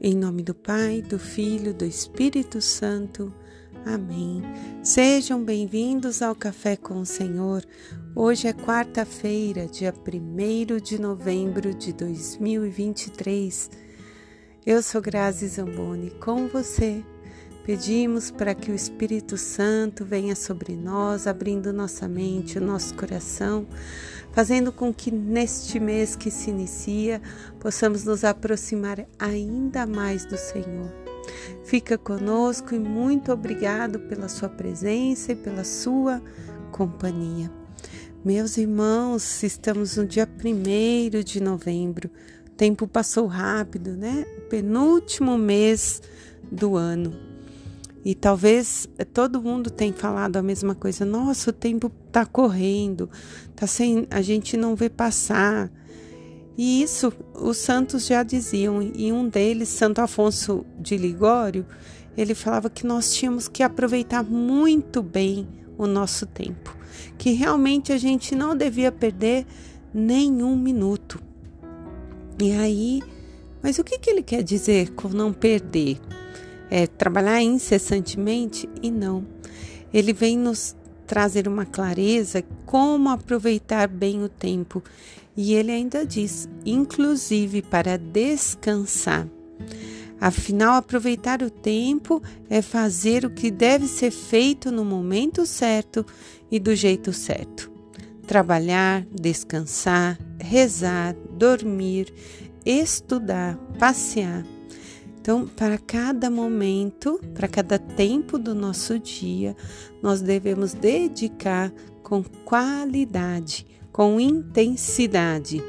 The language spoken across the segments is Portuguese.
Em nome do Pai, do Filho, do Espírito Santo. Amém. Sejam bem-vindos ao Café com o Senhor. Hoje é quarta-feira, dia 1 de novembro de 2023. Eu sou Grazi Zamboni, com você. Pedimos para que o Espírito Santo venha sobre nós, abrindo nossa mente, o nosso coração fazendo com que neste mês que se inicia possamos nos aproximar ainda mais do Senhor. Fica conosco e muito obrigado pela sua presença e pela sua companhia. Meus irmãos, estamos no dia 1 de novembro. O tempo passou rápido, né? penúltimo mês do ano. E talvez todo mundo tenha falado a mesma coisa. Nossa, o tempo está correndo, tá sem, a gente não vê passar. E isso os santos já diziam, e um deles, Santo Afonso de Ligório, ele falava que nós tínhamos que aproveitar muito bem o nosso tempo, que realmente a gente não devia perder nenhum minuto. E aí, mas o que, que ele quer dizer com não perder? É, trabalhar incessantemente e não. Ele vem nos trazer uma clareza como aproveitar bem o tempo. E ele ainda diz, inclusive para descansar. Afinal, aproveitar o tempo é fazer o que deve ser feito no momento certo e do jeito certo. Trabalhar, descansar, rezar, dormir, estudar, passear então, para cada momento, para cada tempo do nosso dia, nós devemos dedicar com qualidade, com intensidade.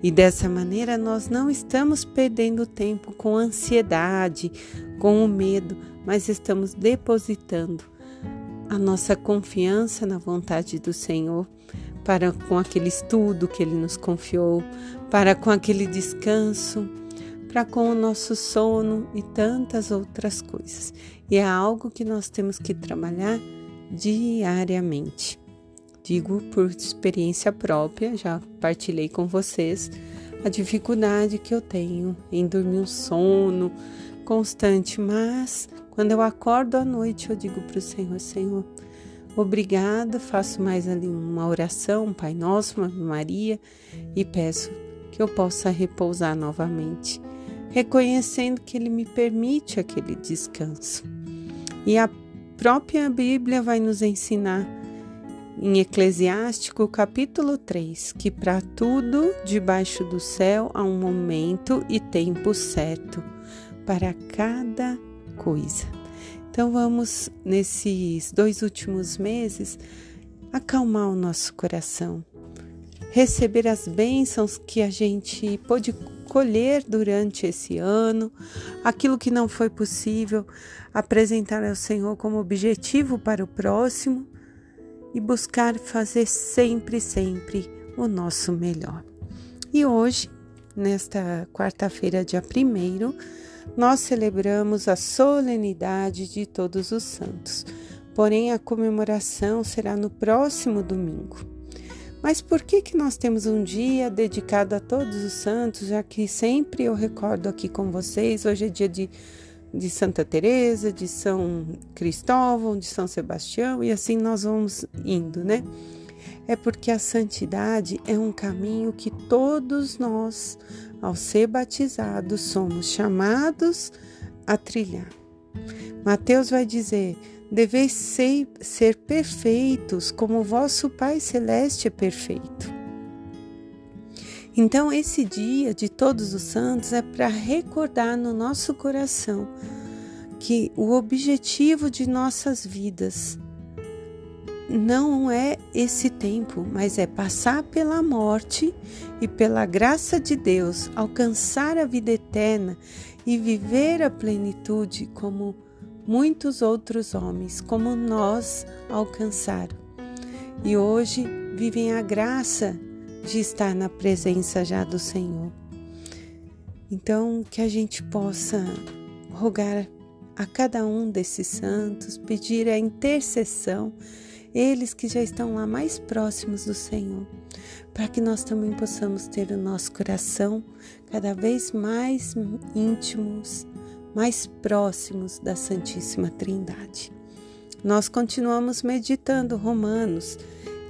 E dessa maneira nós não estamos perdendo tempo com ansiedade, com o medo, mas estamos depositando a nossa confiança na vontade do Senhor para com aquele estudo que ele nos confiou, para com aquele descanso para com o nosso sono e tantas outras coisas. E é algo que nós temos que trabalhar diariamente. Digo por experiência própria, já partilhei com vocês a dificuldade que eu tenho em dormir um sono constante, mas quando eu acordo à noite, eu digo para o Senhor: Senhor, obrigada, faço mais ali uma oração, um Pai Nosso, uma Maria, e peço que eu possa repousar novamente reconhecendo que Ele me permite aquele descanso. E a própria Bíblia vai nos ensinar em Eclesiástico, capítulo 3, que para tudo debaixo do céu há um momento e tempo certo para cada coisa. Então vamos, nesses dois últimos meses, acalmar o nosso coração, receber as bênçãos que a gente pôde colher durante esse ano, aquilo que não foi possível, apresentar ao Senhor como objetivo para o próximo e buscar fazer sempre, sempre o nosso melhor. E hoje, nesta quarta-feira, dia 1, nós celebramos a solenidade de Todos os Santos. Porém, a comemoração será no próximo domingo. Mas por que que nós temos um dia dedicado a todos os santos, já que sempre eu recordo aqui com vocês, hoje é dia de, de Santa Teresa, de São Cristóvão, de São Sebastião e assim nós vamos indo, né? É porque a santidade é um caminho que todos nós, ao ser batizados, somos chamados a trilhar. Mateus vai dizer: Deveis ser, perfeitos, como vosso Pai Celeste é perfeito. Então, esse dia de Todos os Santos é para recordar no nosso coração que o objetivo de nossas vidas não é esse tempo, mas é passar pela morte e pela graça de Deus alcançar a vida eterna e viver a plenitude como muitos outros homens como nós alcançaram. E hoje vivem a graça de estar na presença já do Senhor. Então, que a gente possa rogar a cada um desses santos, pedir a intercessão eles que já estão lá mais próximos do Senhor, para que nós também possamos ter o nosso coração cada vez mais íntimos, mais próximos da Santíssima Trindade. Nós continuamos meditando Romanos,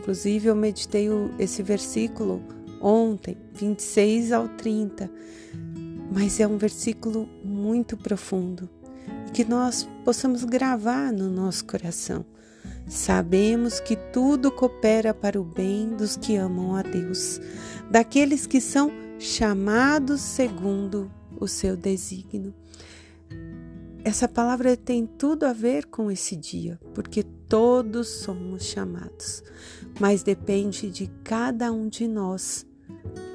inclusive eu meditei esse versículo ontem, 26 ao 30, mas é um versículo muito profundo que nós possamos gravar no nosso coração. Sabemos que tudo coopera para o bem dos que amam a Deus, daqueles que são chamados segundo o seu desígnio. Essa palavra tem tudo a ver com esse dia, porque todos somos chamados, mas depende de cada um de nós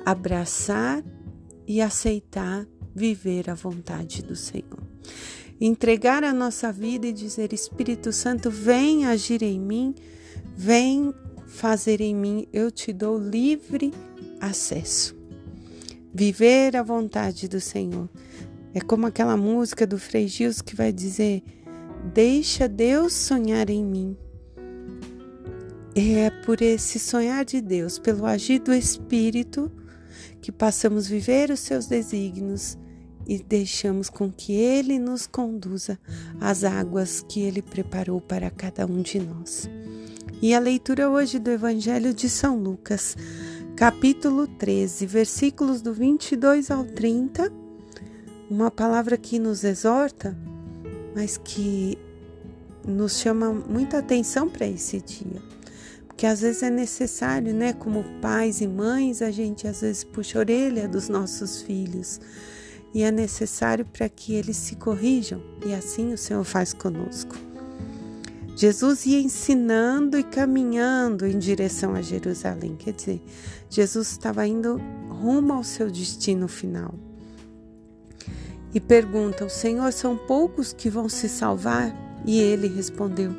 abraçar e aceitar viver a vontade do Senhor. Entregar a nossa vida e dizer: Espírito Santo, vem agir em mim, vem fazer em mim, eu te dou livre acesso. Viver a vontade do Senhor. É como aquela música do Frei Gils que vai dizer: Deixa Deus sonhar em mim. É por esse sonhar de Deus, pelo agir do Espírito, que passamos viver os seus desígnios e deixamos com que Ele nos conduza às águas que Ele preparou para cada um de nós. E a leitura hoje do Evangelho de São Lucas, capítulo 13, versículos do 22 ao 30, uma palavra que nos exorta, mas que nos chama muita atenção para esse dia que às vezes é necessário, né? Como pais e mães, a gente às vezes puxa a orelha dos nossos filhos e é necessário para que eles se corrijam, e assim o Senhor faz conosco. Jesus ia ensinando e caminhando em direção a Jerusalém, quer dizer, Jesus estava indo rumo ao seu destino final. E pergunta: O Senhor são poucos que vão se salvar? E ele respondeu: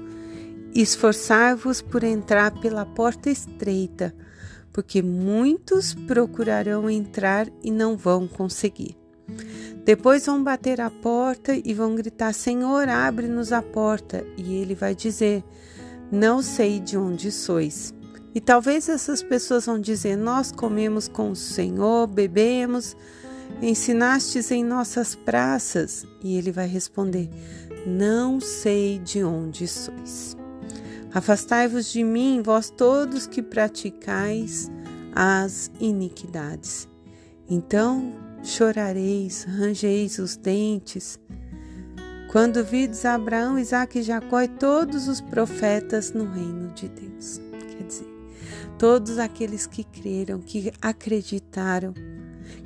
Esforçai-vos por entrar pela porta estreita, porque muitos procurarão entrar e não vão conseguir. Depois vão bater a porta e vão gritar: Senhor, abre-nos a porta. E ele vai dizer: Não sei de onde sois. E talvez essas pessoas vão dizer: Nós comemos com o Senhor, bebemos, ensinastes em nossas praças. E ele vai responder: Não sei de onde sois. Afastai-vos de mim, vós todos que praticais as iniquidades. Então chorareis, rangeis os dentes. Quando vides Abraão, Isaque e Jacó e todos os profetas no reino de Deus. Quer dizer, todos aqueles que creram, que acreditaram,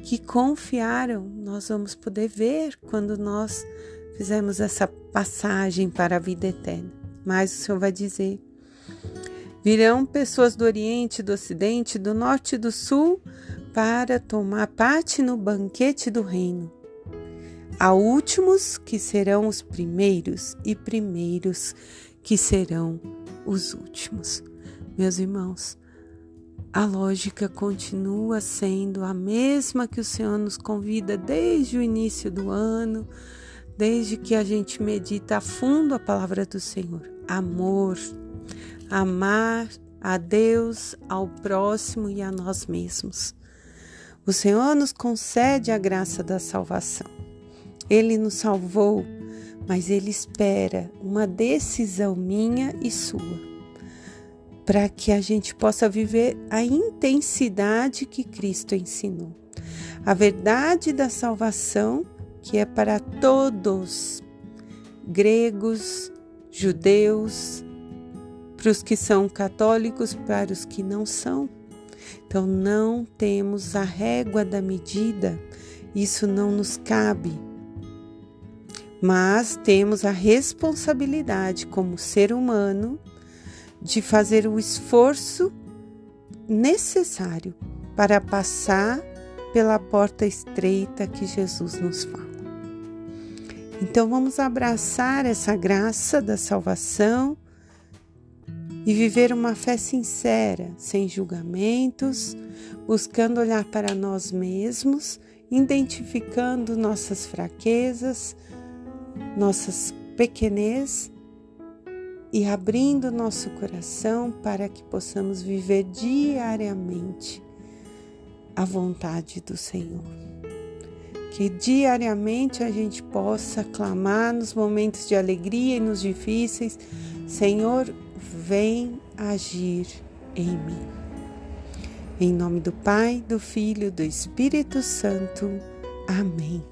que confiaram, nós vamos poder ver quando nós fizemos essa passagem para a vida eterna. Mas o Senhor vai dizer: virão pessoas do Oriente, do Ocidente, do Norte e do Sul para tomar parte no banquete do reino. Há últimos que serão os primeiros e primeiros que serão os últimos. Meus irmãos, a lógica continua sendo a mesma que o Senhor nos convida desde o início do ano, desde que a gente medita a fundo a palavra do Senhor amor, amar a Deus, ao próximo e a nós mesmos. O Senhor nos concede a graça da salvação. Ele nos salvou, mas Ele espera uma decisão minha e sua, para que a gente possa viver a intensidade que Cristo ensinou. A verdade da salvação, que é para todos, gregos, judeus, para os que são católicos, para os que não são. Então não temos a régua da medida, isso não nos cabe. Mas temos a responsabilidade como ser humano de fazer o esforço necessário para passar pela porta estreita que Jesus nos fala. Então vamos abraçar essa graça da salvação e viver uma fé sincera, sem julgamentos, buscando olhar para nós mesmos, identificando nossas fraquezas, nossas pequenez e abrindo nosso coração para que possamos viver diariamente a vontade do Senhor. Que diariamente a gente possa clamar nos momentos de alegria e nos difíceis: Senhor, vem agir em mim. Em nome do Pai, do Filho, do Espírito Santo. Amém.